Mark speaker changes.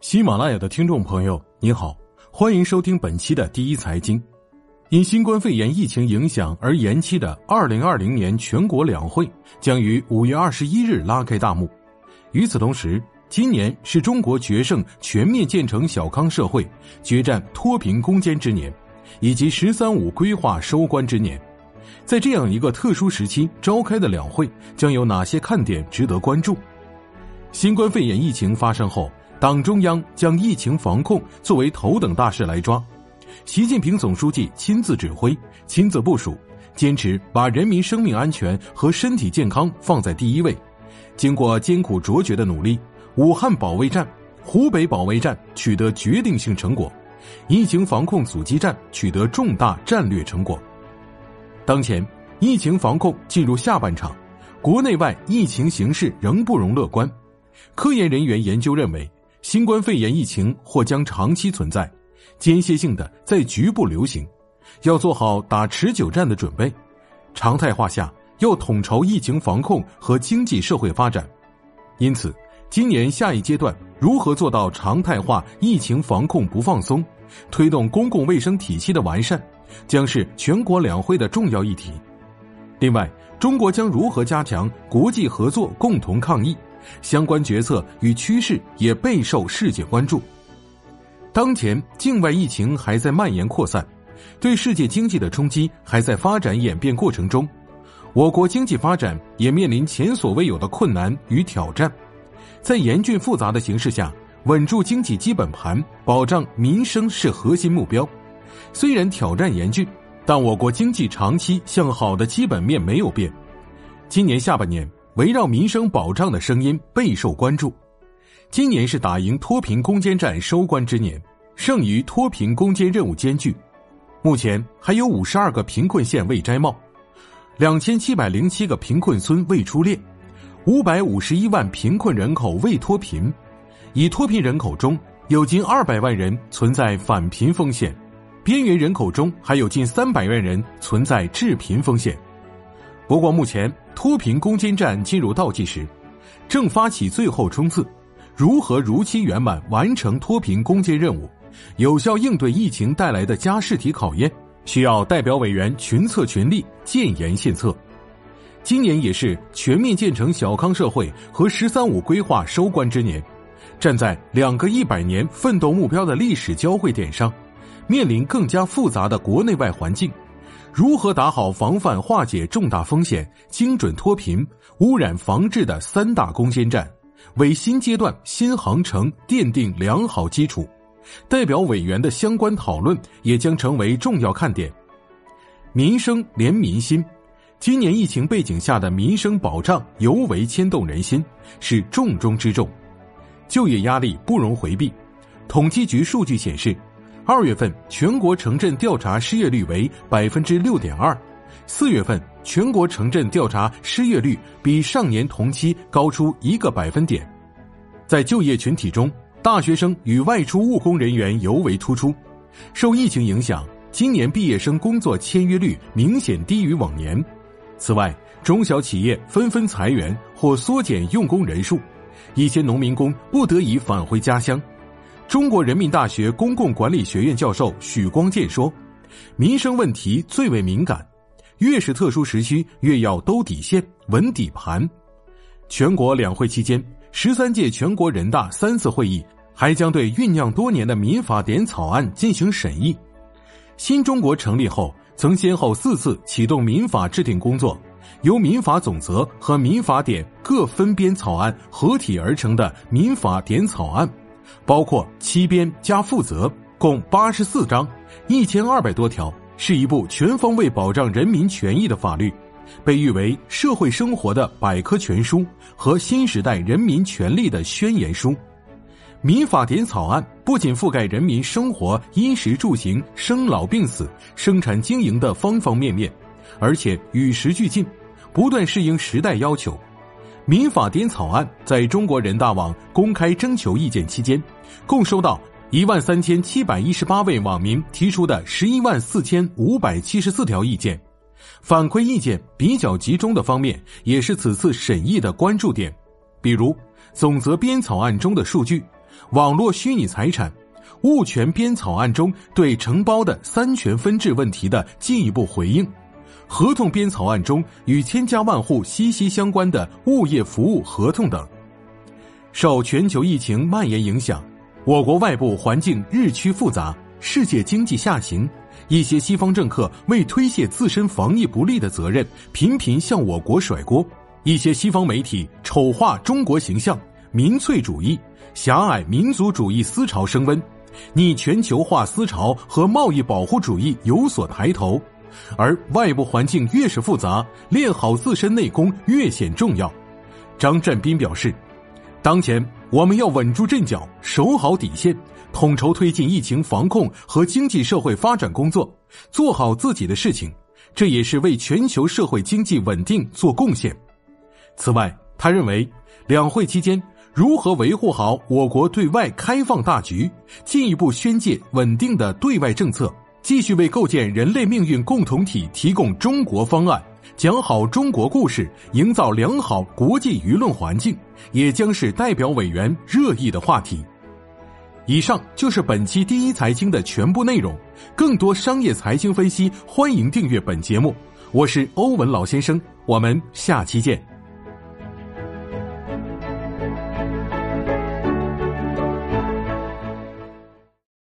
Speaker 1: 喜马拉雅的听众朋友，您好，欢迎收听本期的第一财经。因新冠肺炎疫情影响而延期的二零二零年全国两会将于五月二十一日拉开大幕。与此同时，今年是中国决胜全面建成小康社会、决战脱贫攻坚之年，以及“十三五”规划收官之年。在这样一个特殊时期召开的两会，将有哪些看点值得关注？新冠肺炎疫情发生后。党中央将疫情防控作为头等大事来抓，习近平总书记亲自指挥、亲自部署，坚持把人民生命安全和身体健康放在第一位。经过艰苦卓绝的努力，武汉保卫战、湖北保卫战取得决定性成果，疫情防控阻击战取得重大战略成果。当前疫情防控进入下半场，国内外疫情形势仍不容乐观。科研人员研究认为。新冠肺炎疫情或将长期存在，间歇性的在局部流行，要做好打持久战的准备。常态化下要统筹疫情防控和经济社会发展，因此，今年下一阶段如何做到常态化疫情防控不放松，推动公共卫生体系的完善，将是全国两会的重要议题。另外，中国将如何加强国际合作，共同抗疫？相关决策与趋势也备受世界关注。当前境外疫情还在蔓延扩散，对世界经济的冲击还在发展演变过程中，我国经济发展也面临前所未有的困难与挑战。在严峻复杂的形势下，稳住经济基本盘、保障民生是核心目标。虽然挑战严峻，但我国经济长期向好的基本面没有变。今年下半年。围绕民生保障的声音备受关注。今年是打赢脱贫攻坚战收官之年，剩余脱贫攻坚任务艰巨。目前还有五十二个贫困县未摘帽，两千七百零七个贫困村未出列，五百五十一万贫困人口未脱贫。已脱贫人口中有近二百万人存在返贫风险，边缘人口中还有近三百万人存在致贫风险。不过，目前脱贫攻坚战进入倒计时，正发起最后冲刺。如何如期圆满完成脱贫攻坚任务，有效应对疫情带来的加试题考验，需要代表委员群策群力、建言献策。今年也是全面建成小康社会和“十三五”规划收官之年，站在两个一百年奋斗目标的历史交汇点上，面临更加复杂的国内外环境。如何打好防范化解重大风险、精准脱贫、污染防治的三大攻坚战，为新阶段新航程奠定良好基础。代表委员的相关讨论也将成为重要看点。民生连民心，今年疫情背景下的民生保障尤为牵动人心，是重中之重。就业压力不容回避。统计局数据显示。二月份全国城镇调查失业率为百分之六点二，四月份全国城镇调查失业率比上年同期高出一个百分点。在就业群体中，大学生与外出务工人员尤为突出。受疫情影响，今年毕业生工作签约率明显低于往年。此外，中小企业纷纷裁员或缩减用工人数，一些农民工不得已返回家乡。中国人民大学公共管理学院教授许光建说：“民生问题最为敏感，越是特殊时期，越要兜底线、稳底盘。”全国两会期间，十三届全国人大三次会议还将对酝酿多年的民法典草案进行审议。新中国成立后，曾先后四次启动民法制定工作，由民法总则和民法典各分编草案合体而成的民法典草案。包括七编加负责，共八十四章，一千二百多条，是一部全方位保障人民权益的法律，被誉为社会生活的百科全书和新时代人民权利的宣言书。民法典草案不仅覆盖人民生活衣食住行、生老病死、生产经营的方方面面，而且与时俱进，不断适应时代要求。民法典草案在中国人大网公开征求意见期间，共收到一万三千七百一十八位网民提出的十一万四千五百七十四条意见，反馈意见比较集中的方面也是此次审议的关注点。比如，总则编草案中的数据，网络虚拟财产、物权编草案中对承包的三权分置问题的进一步回应，合同编草案中与千家万户息息相关的物业服务合同等。受全球疫情蔓延影响，我国外部环境日趋复杂，世界经济下行，一些西方政客为推卸自身防疫不力的责任，频频向我国甩锅。一些西方媒体丑化中国形象，民粹主义、狭隘民族主义思潮升温，逆全球化思潮和贸易保护主义有所抬头，而外部环境越是复杂，练好自身内功越显重要。张占斌表示。当前，我们要稳住阵脚，守好底线，统筹推进疫情防控和经济社会发展工作，做好自己的事情，这也是为全球社会经济稳定做贡献。此外，他认为，两会期间如何维护好我国对外开放大局，进一步宣介稳定的对外政策，继续为构建人类命运共同体提供中国方案。讲好中国故事，营造良好国际舆论环境，也将是代表委员热议的话题。以上就是本期第一财经的全部内容。更多商业财经分析，欢迎订阅本节目。我是欧文老先生，我们下期见。